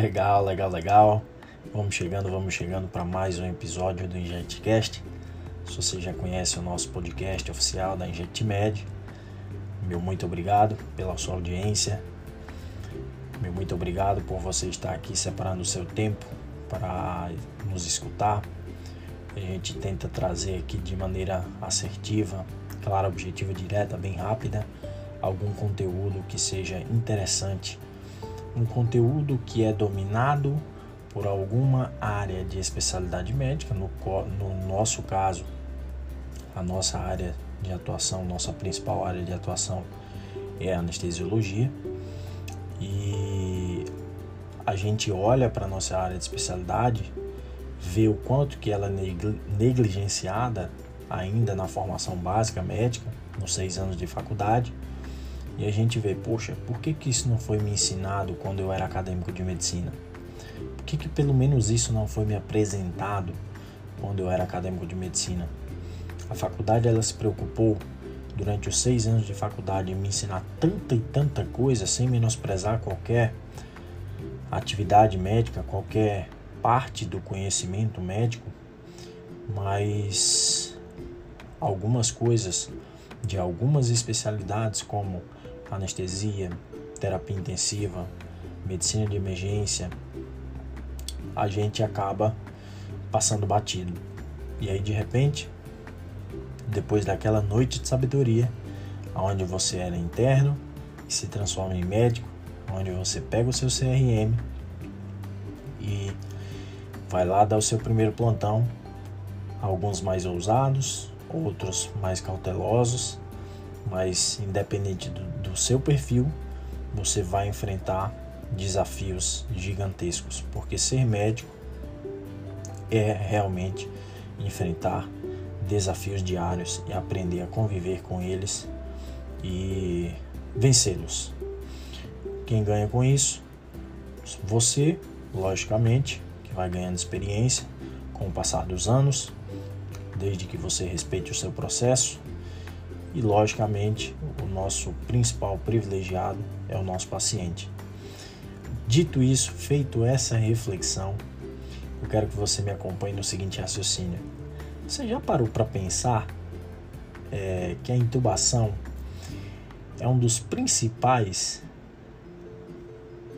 Legal, legal, legal. Vamos chegando, vamos chegando para mais um episódio do InjectCast. Se você já conhece o nosso podcast oficial da InjectMed, meu muito obrigado pela sua audiência. Meu muito obrigado por você estar aqui separando o seu tempo para nos escutar. A gente tenta trazer aqui de maneira assertiva, clara, objetiva, direta, bem rápida, algum conteúdo que seja interessante um conteúdo que é dominado por alguma área de especialidade médica, no, no nosso caso, a nossa área de atuação, nossa principal área de atuação é a anestesiologia. E a gente olha para a nossa área de especialidade, vê o quanto que ela é negligenciada ainda na formação básica médica, nos seis anos de faculdade, e a gente vê, poxa, por que, que isso não foi me ensinado quando eu era acadêmico de medicina? Por que, que pelo menos isso não foi me apresentado quando eu era acadêmico de medicina? A faculdade ela se preocupou durante os seis anos de faculdade em me ensinar tanta e tanta coisa sem menosprezar qualquer atividade médica, qualquer parte do conhecimento médico, mas algumas coisas de algumas especialidades como anestesia, terapia intensiva, medicina de emergência, a gente acaba passando batido. E aí de repente, depois daquela noite de sabedoria, onde você era interno e se transforma em médico, onde você pega o seu CRM e vai lá dar o seu primeiro plantão, alguns mais ousados, outros mais cautelosos, mas independente do, do seu perfil, você vai enfrentar desafios gigantescos, porque ser médico é realmente enfrentar desafios diários e aprender a conviver com eles e vencê-los. Quem ganha com isso? Você, logicamente, que vai ganhando experiência com o passar dos anos, desde que você respeite o seu processo, e, logicamente, o nosso principal privilegiado é o nosso paciente. Dito isso, feito essa reflexão, eu quero que você me acompanhe no seguinte raciocínio. Você já parou para pensar é, que a intubação é um dos principais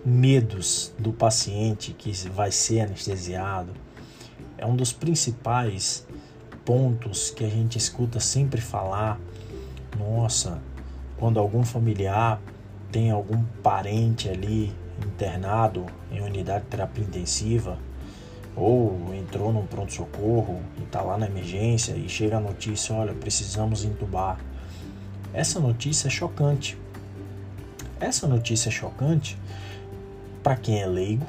medos do paciente que vai ser anestesiado? É um dos principais pontos que a gente escuta sempre falar nossa, quando algum familiar tem algum parente ali internado em unidade de terapia intensiva ou entrou num pronto-socorro e está lá na emergência e chega a notícia: olha, precisamos entubar. Essa notícia é chocante. Essa notícia é chocante para quem é leigo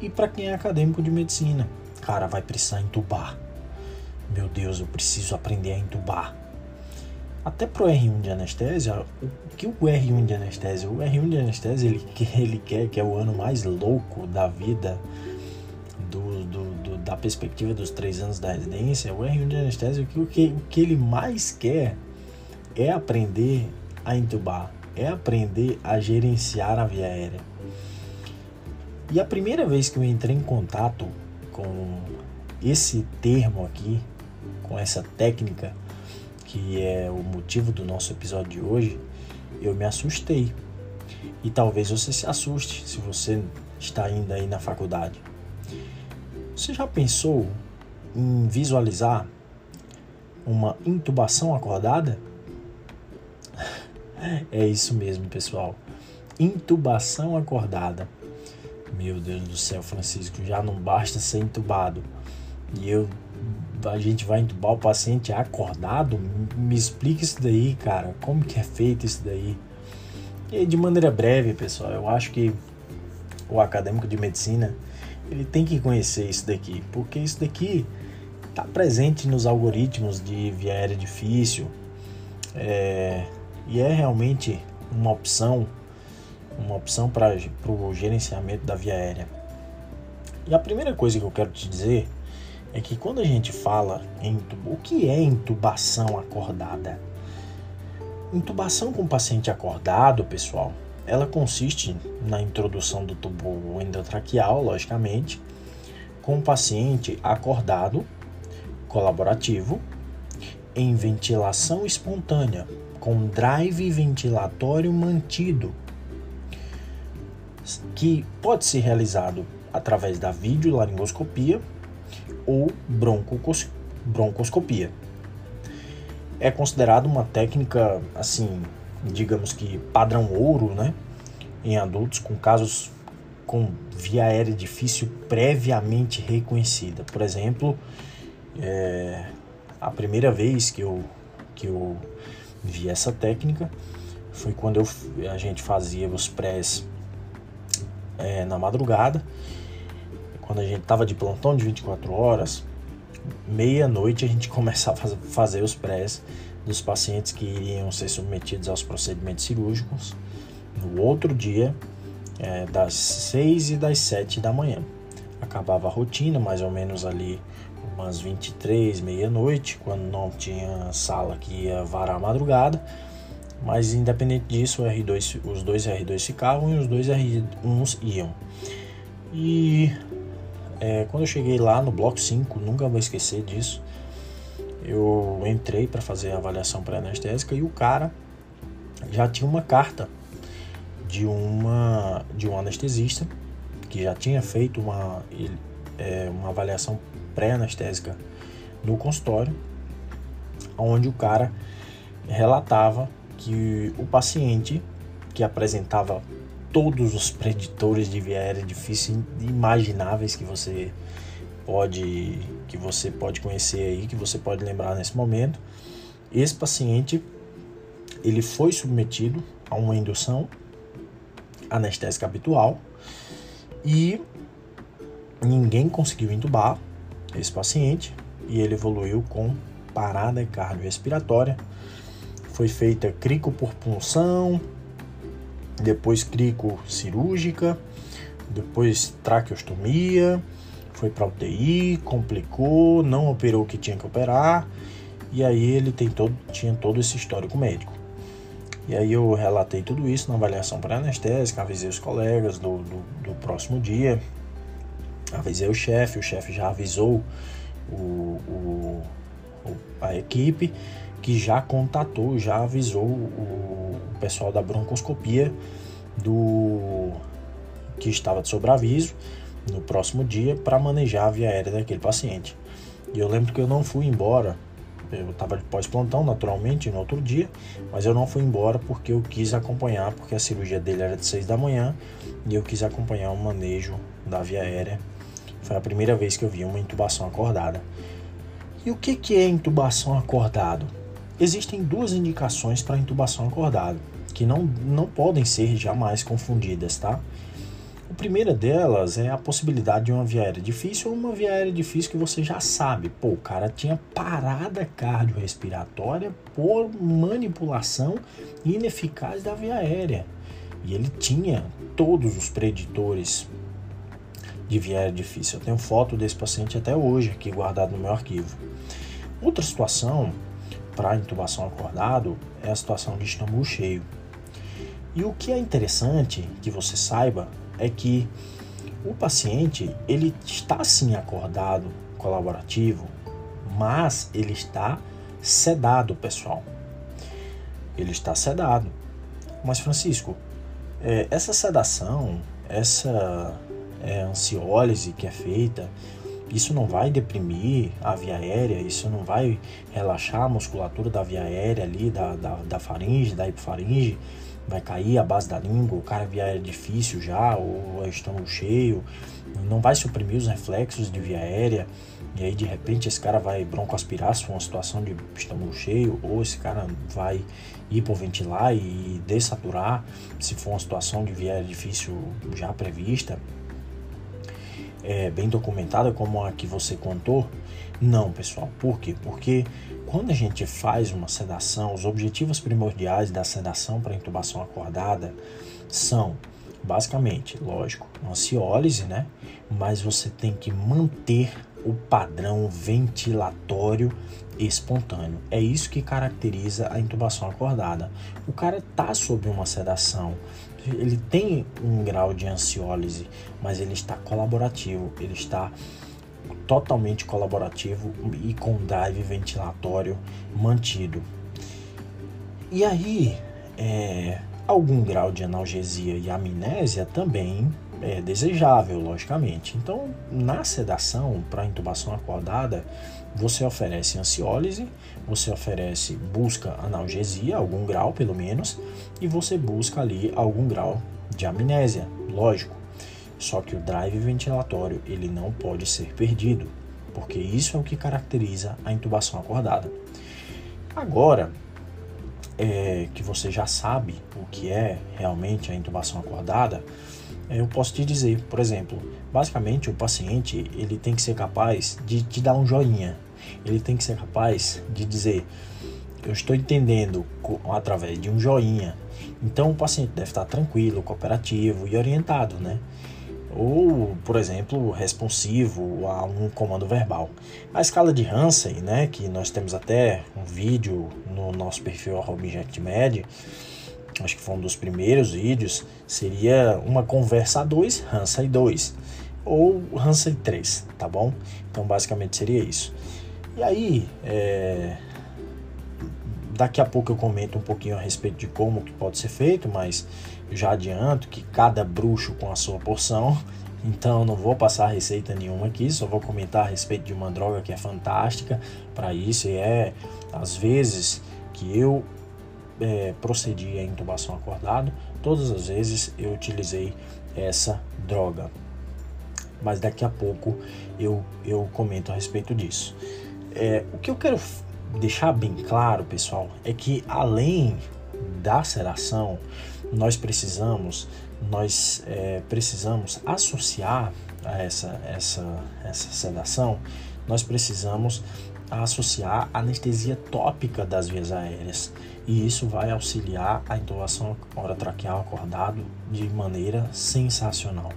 e para quem é acadêmico de medicina. Cara, vai precisar entubar. Meu Deus, eu preciso aprender a entubar. Até pro R1 de anestésia, o que o R1 de anestésia? O R1 de anestésia ele, ele quer que é o ano mais louco da vida, do, do, do, da perspectiva dos três anos da residência. O R1 de anestésia, o que, o que ele mais quer é aprender a entubar, é aprender a gerenciar a via aérea. E a primeira vez que eu entrei em contato com esse termo aqui, com essa técnica, que é o motivo do nosso episódio de hoje, eu me assustei. E talvez você se assuste se você está ainda aí na faculdade. Você já pensou em visualizar uma intubação acordada? É isso mesmo, pessoal. Intubação acordada. Meu Deus do céu, Francisco, já não basta ser intubado. E eu a gente vai entubar o paciente acordado? Me explica isso daí, cara. Como que é feito isso daí? E de maneira breve, pessoal, eu acho que o acadêmico de medicina ele tem que conhecer isso daqui, porque isso daqui está presente nos algoritmos de via aérea difícil é, e é realmente uma opção, uma opção para o gerenciamento da via aérea. E a primeira coisa que eu quero te dizer é que quando a gente fala em o que é intubação acordada? Intubação com paciente acordado, pessoal, ela consiste na introdução do tubo endotraqueal, logicamente, com o paciente acordado, colaborativo, em ventilação espontânea, com drive ventilatório mantido, que pode ser realizado através da videolaringoscopia ou broncoscopia. É considerado uma técnica assim digamos que padrão ouro, né? Em adultos com casos com via aérea difícil previamente reconhecida. Por exemplo, é, a primeira vez que eu, que eu vi essa técnica foi quando eu, a gente fazia os prés é, na madrugada. Quando a gente estava de plantão de 24 horas, meia-noite a gente começava a fazer os prés dos pacientes que iriam ser submetidos aos procedimentos cirúrgicos no outro dia, é, das 6 e das 7 da manhã. Acabava a rotina, mais ou menos ali umas 23, meia-noite, quando não tinha sala que ia varar a madrugada. Mas independente disso, R2, os dois R2 ficavam e os dois R1s iam. E é, quando eu cheguei lá no bloco 5, nunca vou esquecer disso eu entrei para fazer a avaliação pré-anestésica e o cara já tinha uma carta de uma de um anestesista que já tinha feito uma, é, uma avaliação pré-anestésica no consultório, onde o cara relatava que o paciente que apresentava todos os preditores de aérea difícil imagináveis que você pode que você pode conhecer aí, que você pode lembrar nesse momento. Esse paciente ele foi submetido a uma indução anestésica habitual e ninguém conseguiu entubar esse paciente e ele evoluiu com parada cardiorrespiratória. Foi feita crico por punção, depois cirúrgica, depois traqueostomia, foi para UTI, complicou, não operou o que tinha que operar, e aí ele tem todo, tinha todo esse histórico médico. E aí eu relatei tudo isso na avaliação pré-anestésica, avisei os colegas do, do, do, próximo dia, avisei o chefe, o chefe já avisou o, o, a equipe, que já contatou, já avisou o pessoal da broncoscopia do que estava de sobreaviso no próximo dia para manejar a via aérea daquele paciente. E eu lembro que eu não fui embora, eu estava de pós-plantão naturalmente no outro dia, mas eu não fui embora porque eu quis acompanhar, porque a cirurgia dele era de 6 da manhã e eu quis acompanhar o manejo da via aérea. Foi a primeira vez que eu vi uma intubação acordada. E o que, é intubação acordado? Existem duas indicações para intubação acordada, que não, não podem ser jamais confundidas, tá? A primeira delas é a possibilidade de uma via aérea difícil ou uma via aérea difícil que você já sabe. Pô, o cara tinha parada cardiorrespiratória por manipulação ineficaz da via aérea. E ele tinha todos os preditores de via aérea difícil. Eu tenho foto desse paciente até hoje aqui guardado no meu arquivo. Outra situação para intubação acordado é a situação de estômago cheio. E o que é interessante que você saiba é que o paciente ele está sim acordado, colaborativo, mas ele está sedado, pessoal. Ele está sedado. Mas Francisco, é, essa sedação, essa é, ansiólise que é feita, isso não vai deprimir a via aérea, isso não vai relaxar a musculatura da via aérea ali, da, da, da faringe, da hipofaringe, vai cair a base da língua, o cara via difícil já, ou é estômago cheio, não vai suprimir os reflexos de via aérea, e aí de repente esse cara vai broncoaspirar se for uma situação de estômago cheio, ou esse cara vai hipoventilar e dessaturar se for uma situação de via aérea difícil já prevista, é, bem documentada como a que você contou. Não, pessoal. Por quê? Porque quando a gente faz uma sedação, os objetivos primordiais da sedação para intubação acordada são, basicamente, lógico, ansiólise, né? Mas você tem que manter o padrão ventilatório espontâneo. É isso que caracteriza a intubação acordada. O cara está sob uma sedação, ele tem um grau de ansiólise, mas ele está colaborativo, ele está totalmente colaborativo e com drive ventilatório mantido. E aí, é, algum grau de analgesia e amnésia também é desejável, logicamente. Então, na sedação para intubação acordada, você oferece ansiólise, você oferece busca analgesia, algum grau pelo menos, e você busca ali algum grau de amnésia, lógico. Só que o drive ventilatório ele não pode ser perdido, porque isso é o que caracteriza a intubação acordada. Agora, é, que você já sabe o que é realmente a intubação acordada, é, eu posso te dizer, por exemplo, basicamente o paciente ele tem que ser capaz de te dar um joinha, ele tem que ser capaz de dizer eu estou entendendo através de um joinha. Então o paciente deve estar tranquilo, cooperativo e orientado, né? Ou, por exemplo, responsivo a um comando verbal. A escala de Hansen, né, que nós temos até um vídeo no nosso perfil ObjectMed, acho que foi um dos primeiros vídeos, seria uma conversa a 2, Hansen 2, ou Hansen 3, tá bom? Então basicamente seria isso. E aí, é... daqui a pouco eu comento um pouquinho a respeito de como que pode ser feito, mas já adianto que cada bruxo com a sua porção, então não vou passar receita nenhuma aqui, só vou comentar a respeito de uma droga que é fantástica para isso e é às vezes que eu é, procedi à intubação acordado, todas as vezes eu utilizei essa droga. Mas daqui a pouco eu, eu comento a respeito disso. É, o que eu quero deixar bem claro, pessoal, é que além da sedação, nós precisamos nós é, precisamos associar a essa, essa, essa sedação, nós precisamos associar anestesia tópica das vias aéreas e isso vai auxiliar a intubação orotraqueal acordado de maneira sensacional.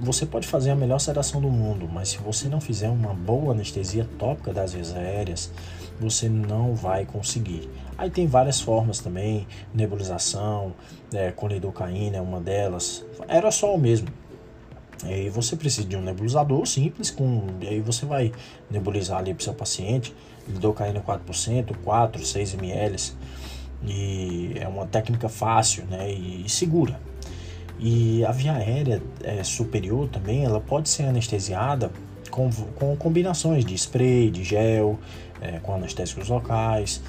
Você pode fazer a melhor sedação do mundo, mas se você não fizer uma boa anestesia tópica das vias aéreas, você não vai conseguir. Aí tem várias formas também, nebulização, é, com lidocaína é uma delas, era só o mesmo. Aí você precisa de um nebulizador simples, com, aí você vai nebulizar ali para o seu paciente, lidocaína 4%, 4, 6 ml, e é uma técnica fácil né, e, e segura. E a via aérea é, superior também, ela pode ser anestesiada com, com combinações de spray, de gel, é, com anestésicos locais.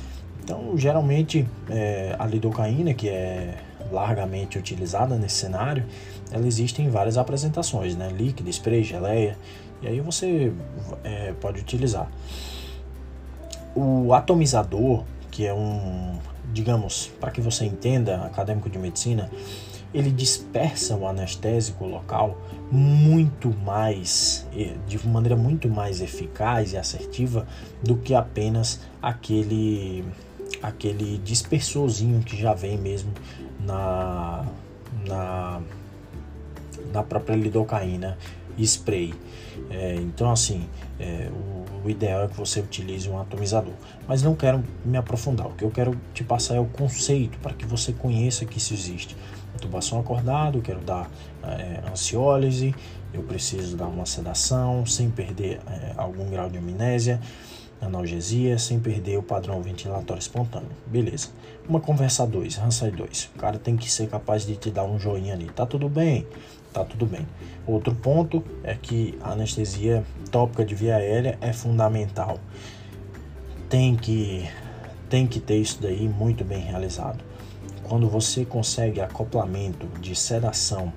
Então, geralmente, é, a lidocaína, que é largamente utilizada nesse cenário, ela existe em várias apresentações, né? Líquido, spray, geleia, e aí você é, pode utilizar. O atomizador, que é um, digamos, para que você entenda, acadêmico de medicina, ele dispersa o anestésico local muito mais, de maneira muito mais eficaz e assertiva do que apenas aquele aquele dispersorzinho que já vem mesmo na, na, na própria lidocaína spray. É, então, assim, é, o, o, ideal é que você utilize um atomizador. Mas não quero me aprofundar. O que eu quero te passar é o conceito para que você conheça que isso existe. Intubação acordada, eu quero dar é, ansiólise, eu preciso dar uma sedação sem perder é, algum grau de amnésia analgesia sem perder o padrão ventilatório espontâneo. Beleza. Uma conversa 2, Hansai 2. O cara tem que ser capaz de te dar um joinha ali. Tá tudo bem? Tá tudo bem. Outro ponto é que a anestesia tópica de via aérea é fundamental. Tem que tem que ter isso daí muito bem realizado. Quando você consegue acoplamento de sedação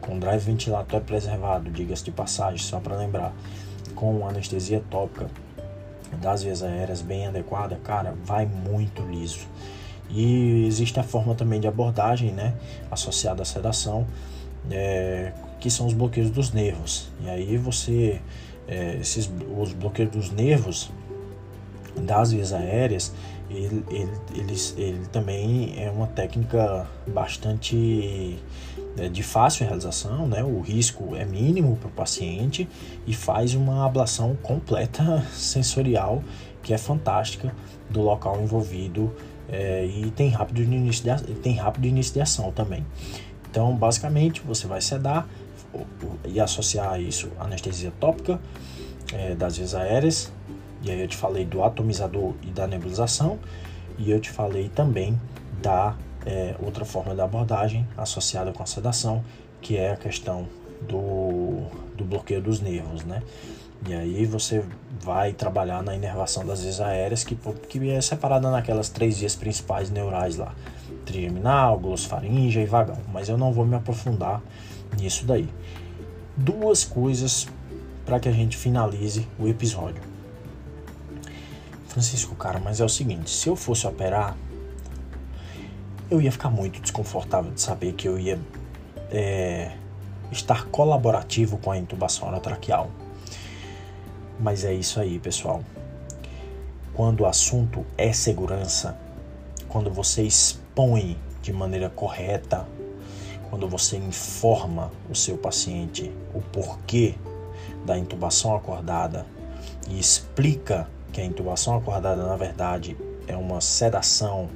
com drive ventilatório preservado, diga-se de passagem, só para lembrar, com anestesia tópica das vias aéreas bem adequada, cara, vai muito liso. E existe a forma também de abordagem, né, associada à sedação, é, que são os bloqueios dos nervos. E aí você, é, esses, os bloqueios dos nervos das vias aéreas, ele, ele, ele, ele também é uma técnica bastante de fácil realização, né? o risco é mínimo para o paciente e faz uma ablação completa sensorial que é fantástica do local envolvido é, e tem rápido, início de, tem rápido início de ação também. Então, basicamente, você vai sedar e associar isso anestesia tópica é, das vias aéreas, e aí eu te falei do atomizador e da nebulização, e eu te falei também da é, outra forma da abordagem associada com a sedação, que é a questão do, do bloqueio dos nervos, né? E aí você vai trabalhar na inervação das vias aéreas, que, que é separada naquelas três vias principais neurais lá, trigeminal, glossfaringe e vagão. Mas eu não vou me aprofundar nisso daí. Duas coisas para que a gente finalize o episódio. Francisco, cara, mas é o seguinte: se eu fosse operar, eu ia ficar muito desconfortável de saber que eu ia é, estar colaborativo com a intubação orotraqueal. Mas é isso aí, pessoal. Quando o assunto é segurança, quando você expõe de maneira correta, quando você informa o seu paciente o porquê da intubação acordada e explica que a intubação acordada na verdade é uma sedação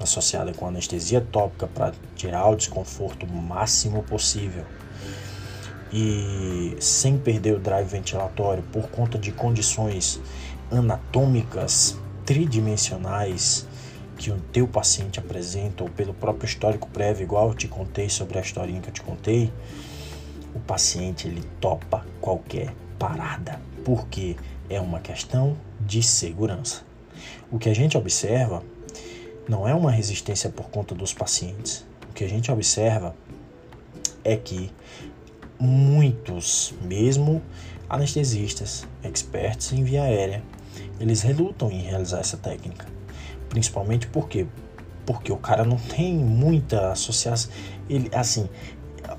associada com anestesia tópica para tirar o desconforto máximo possível e sem perder o drive ventilatório por conta de condições anatômicas tridimensionais que o teu paciente apresenta ou pelo próprio histórico prévio, igual eu te contei sobre a historinha que eu te contei, o paciente ele topa qualquer parada, porque é uma questão de segurança. O que a gente observa não é uma resistência por conta dos pacientes. O que a gente observa é que muitos, mesmo anestesistas, expertos em via aérea, eles relutam em realizar essa técnica. Principalmente porque porque o cara não tem muita associação, ele assim,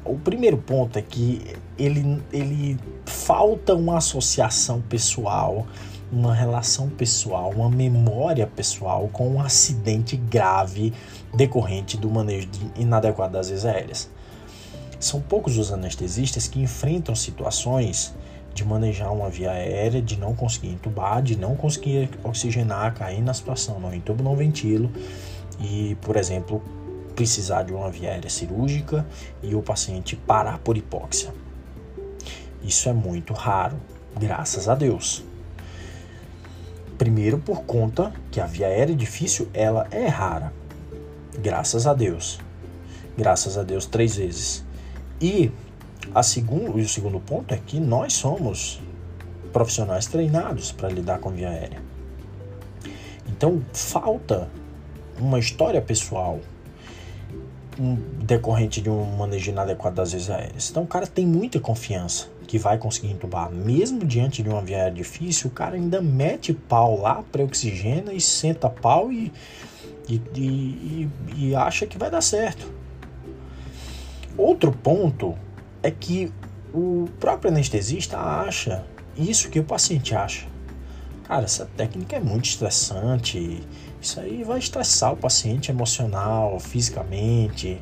o primeiro ponto é que ele, ele falta uma associação pessoal, uma relação pessoal, uma memória pessoal com um acidente grave decorrente do manejo inadequado das vias aéreas. São poucos os anestesistas que enfrentam situações de manejar uma via aérea, de não conseguir entubar, de não conseguir oxigenar, cair na situação, não entubo, não ventilo e, por exemplo, precisar de uma via aérea cirúrgica e o paciente parar por hipóxia. Isso é muito raro, graças a Deus. Primeiro por conta que a via aérea difícil ela é rara, graças a Deus. Graças a Deus três vezes. E a segundo, o segundo ponto é que nós somos profissionais treinados para lidar com via aérea. Então falta uma história pessoal decorrente de um manejo inadequado das vias aéreas. Então o cara tem muita confiança que vai conseguir entubar, mesmo diante de uma via aérea difícil, o cara ainda mete pau lá, pré-oxigena e senta pau e, e, e, e acha que vai dar certo. Outro ponto é que o próprio anestesista acha isso que o paciente acha. Cara, essa técnica é muito estressante. Isso aí vai estressar o paciente emocional, fisicamente.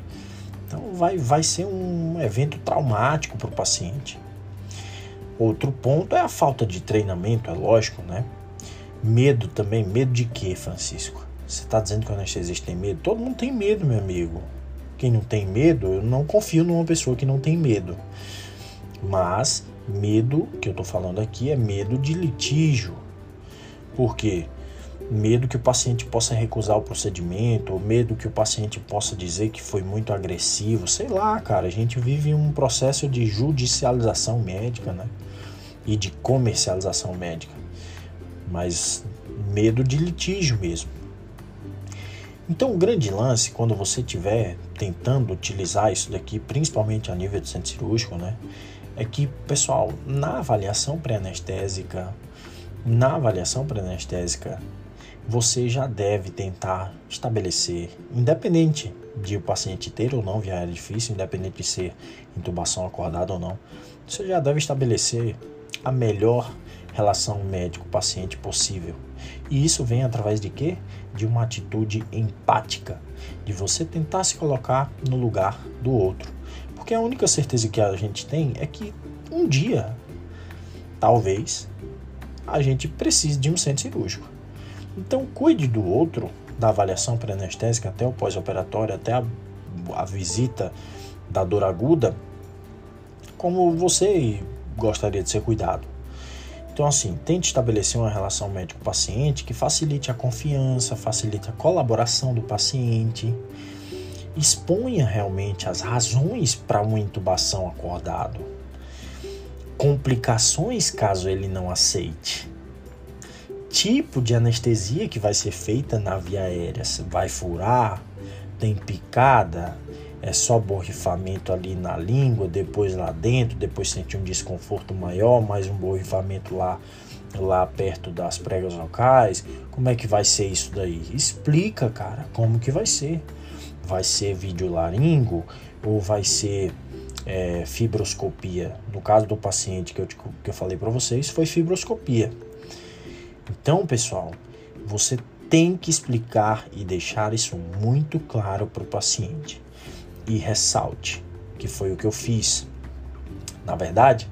Então vai, vai ser um evento traumático para o paciente. Outro ponto é a falta de treinamento, é lógico, né? Medo também. Medo de quê, Francisco? Você está dizendo que o anestesista tem medo? Todo mundo tem medo, meu amigo. Quem não tem medo, eu não confio numa pessoa que não tem medo. Mas medo que eu estou falando aqui é medo de litígio. Por quê? Medo que o paciente possa recusar o procedimento, ou medo que o paciente possa dizer que foi muito agressivo, sei lá, cara. A gente vive um processo de judicialização médica, né? E de comercialização médica. Mas medo de litígio mesmo. Então, o grande lance, quando você estiver tentando utilizar isso daqui, principalmente a nível de centro cirúrgico, né, é que, pessoal, na avaliação pré-anestésica, na avaliação pré-anestésica, você já deve tentar estabelecer, independente de o paciente ter ou não via difícil, independente de ser intubação acordada ou não, você já deve estabelecer a melhor relação médico-paciente possível. E isso vem através de quê? De uma atitude empática, de você tentar se colocar no lugar do outro. Porque a única certeza que a gente tem é que um dia, talvez, a gente precise de um centro cirúrgico. Então, cuide do outro, da avaliação pré-anestésica até o pós-operatório, até a, a visita da dor aguda, como você gostaria de ser cuidado. Então, assim, tente estabelecer uma relação médico-paciente que facilite a confiança, facilite a colaboração do paciente, exponha realmente as razões para uma intubação acordado, complicações caso ele não aceite, tipo de anestesia que vai ser feita na via aérea, vai furar, tem picada, é só borrifamento ali na língua, depois lá dentro, depois sentir um desconforto maior, mais um borrifamento lá lá perto das pregas locais. Como é que vai ser isso daí? Explica, cara, como que vai ser. Vai ser vídeo laringo ou vai ser é, fibroscopia? No caso do paciente que eu, que eu falei para vocês, foi fibroscopia. Então, pessoal, você tem que explicar e deixar isso muito claro para o paciente e ressalte, que foi o que eu fiz. Na verdade,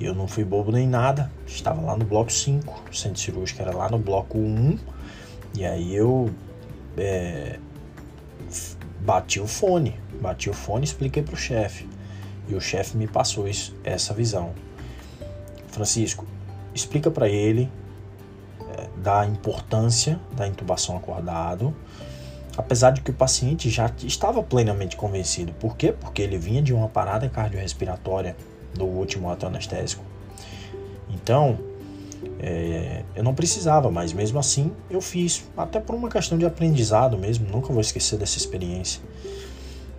eu não fui bobo nem nada, estava lá no bloco 5, o centro cirúrgico era lá no bloco 1, e aí eu é, bati o fone, bati o fone e expliquei para o chefe. E o chefe me passou isso, essa visão. Francisco, explica para ele é, da importância da intubação acordado, apesar de que o paciente já estava plenamente convencido. Por quê? Porque ele vinha de uma parada cardiorrespiratória do último ato anestésico. Então, é, eu não precisava, mas mesmo assim eu fiz, até por uma questão de aprendizado mesmo, nunca vou esquecer dessa experiência.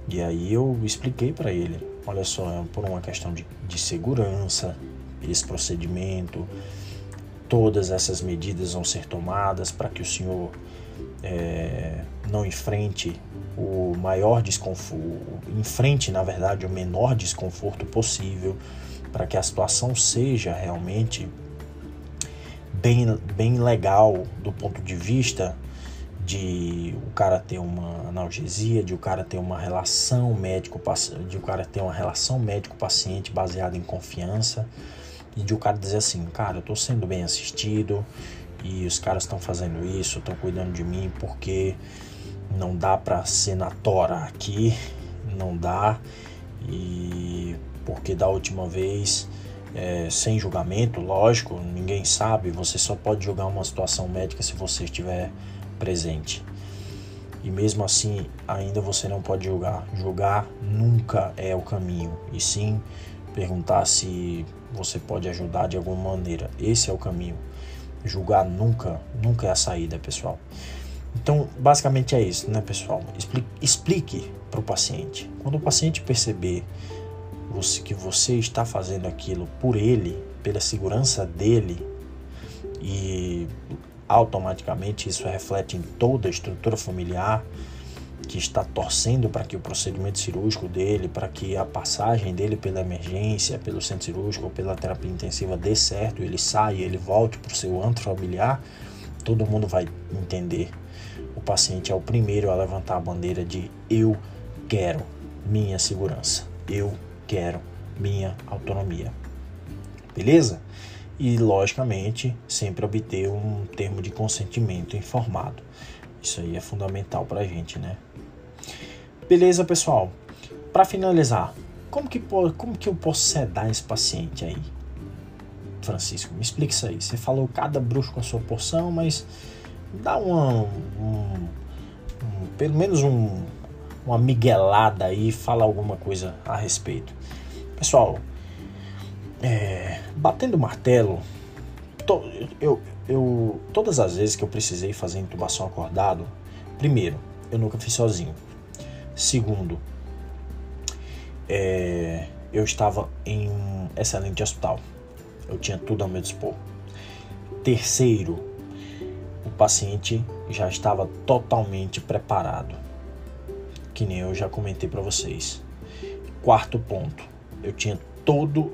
E aí eu expliquei para ele, olha só, é por uma questão de, de segurança, esse procedimento, todas essas medidas vão ser tomadas para que o senhor é, não enfrente o maior desconforto, enfrente na verdade o menor desconforto possível para que a situação seja realmente bem, bem legal do ponto de vista de o cara ter uma analgesia, de o cara ter uma relação médico de o cara ter uma relação médico paciente baseada em confiança e de o cara dizer assim, cara, eu estou sendo bem assistido, e os caras estão fazendo isso, estão cuidando de mim porque não dá para ser na tora aqui, não dá e porque da última vez é, sem julgamento, lógico, ninguém sabe, você só pode julgar uma situação médica se você estiver presente. E mesmo assim, ainda você não pode julgar. Julgar nunca é o caminho, e sim perguntar se você pode ajudar de alguma maneira. Esse é o caminho. Julgar nunca, nunca é a saída, pessoal. Então, basicamente é isso, né, pessoal? Explique, explique para o paciente. Quando o paciente perceber você, que você está fazendo aquilo por ele, pela segurança dele, e automaticamente isso reflete em toda a estrutura familiar, que está torcendo para que o procedimento cirúrgico dele, para que a passagem dele pela emergência, pelo centro cirúrgico ou pela terapia intensiva dê certo, ele saia, ele volte para o seu antro familiar, todo mundo vai entender. O paciente é o primeiro a levantar a bandeira de eu quero minha segurança, eu quero minha autonomia. Beleza? E logicamente, sempre obter um termo de consentimento informado. Isso aí é fundamental para a gente, né? Beleza, pessoal? Para finalizar, como que, como que eu posso sedar esse paciente aí? Francisco, me explica isso aí. Você falou cada bruxo com a sua porção, mas dá uma, um, um, pelo menos um, uma miguelada aí, fala alguma coisa a respeito. Pessoal, é, batendo martelo, to, eu, eu, todas as vezes que eu precisei fazer intubação acordado, primeiro, eu nunca fiz sozinho. Segundo, é, eu estava em um excelente hospital. Eu tinha tudo ao meu dispor. Terceiro, o paciente já estava totalmente preparado, que nem eu já comentei para vocês. Quarto ponto, eu tinha todo,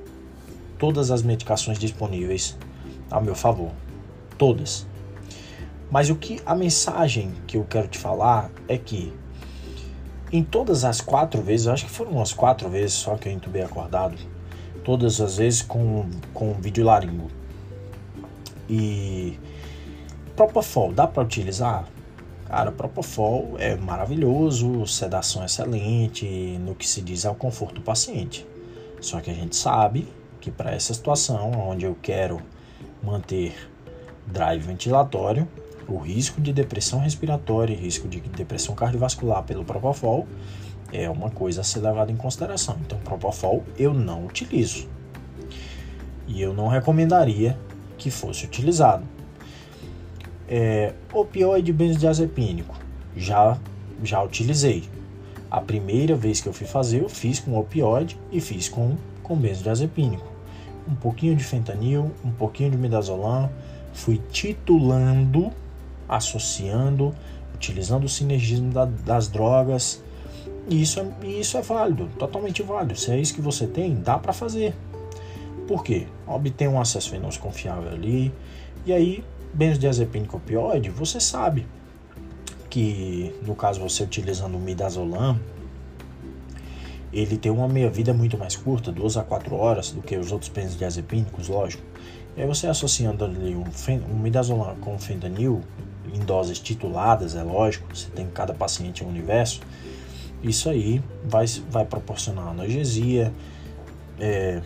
todas as medicações disponíveis a meu favor. Todas. Mas o que a mensagem que eu quero te falar é que em todas as quatro vezes, acho que foram umas quatro vezes só que eu entubei acordado, todas as vezes com, com vídeo laringo. E Propofol, dá para utilizar? Cara, Propofol é maravilhoso, sedação excelente, no que se diz ao conforto do paciente. Só que a gente sabe que para essa situação, onde eu quero manter drive ventilatório, o risco de depressão respiratória e risco de depressão cardiovascular pelo Propofol é uma coisa a ser levada em consideração. Então, Propofol eu não utilizo. E eu não recomendaria que fosse utilizado. É, opioide benzodiazepínico, já, já utilizei. A primeira vez que eu fui fazer, eu fiz com opioide e fiz com, com benzodiazepínico. Um pouquinho de fentanil, um pouquinho de midazolam, fui titulando associando, utilizando o sinergismo da, das drogas. E isso é, isso é válido, totalmente válido. Se é isso que você tem, dá para fazer. Por quê? Obtém um acesso venoso confiável ali. E aí, benzodiazepínico opioide, você sabe que, no caso, você utilizando o midazolam, ele tem uma meia-vida muito mais curta, 2 a 4 horas, do que os outros benzodiazepínicos, lógico. E aí você associando ali um, midazolam com fentanil, em doses tituladas, é lógico, você tem cada paciente um universo, isso aí vai, vai proporcionar analgesia, é,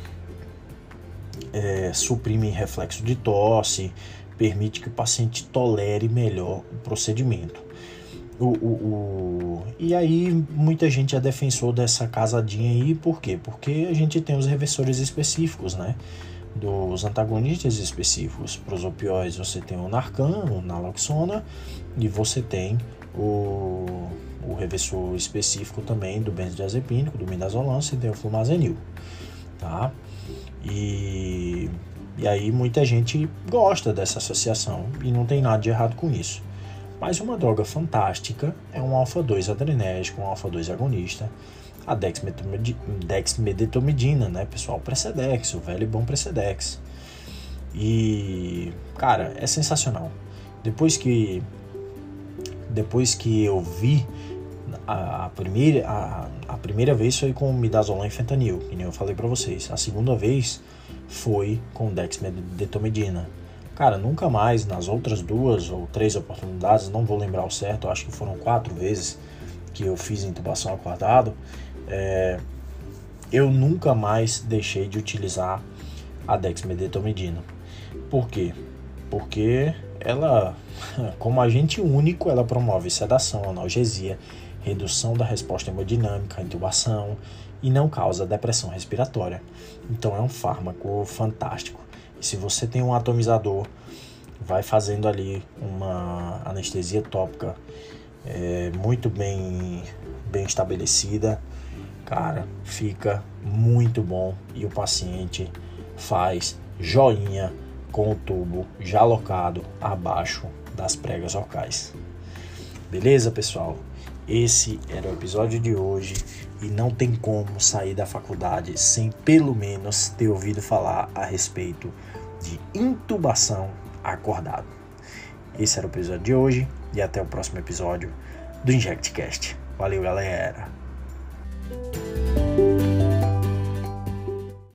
é, suprime reflexo de tosse, permite que o paciente tolere melhor o procedimento. O, o, o, e aí muita gente é defensor dessa casadinha aí, por quê? Porque a gente tem os reversores específicos, né? Dos antagonistas específicos. Para os opioides você tem o Narcan, o Naloxona, e você tem o, o reversor específico também do benzodiazepínico, do midazolam, você tem o flumazenil, tá? E, e aí muita gente gosta dessa associação e não tem nada de errado com isso. Mas uma droga fantástica é um alfa-2 adrenérgico, um alfa-2 agonista, a dexmedetomidina, né, pessoal? Precedex, o velho e bom Precedex. E, cara, é sensacional. Depois que depois que eu vi a, a primeira a, a, primeira vez foi com midazolam e fentanil, que nem eu falei para vocês. A segunda vez foi com dexmedetomidina. Cara, nunca mais nas outras duas ou três oportunidades, não vou lembrar o certo, acho que foram quatro vezes que eu fiz intubação acordado, é, eu nunca mais deixei de utilizar a dexmedetomidina. Por quê? Porque ela, como agente único, ela promove sedação, analgesia, redução da resposta hemodinâmica, intubação e não causa depressão respiratória. Então é um fármaco fantástico. E se você tem um atomizador, vai fazendo ali uma anestesia tópica é, muito bem, bem estabelecida, cara, fica muito bom e o paciente faz joinha com o tubo já alocado abaixo das pregas locais. Beleza, pessoal? Esse era o episódio de hoje e não tem como sair da faculdade sem pelo menos ter ouvido falar a respeito de intubação acordado. Esse era o episódio de hoje e até o próximo episódio do InjectCast. Valeu, galera!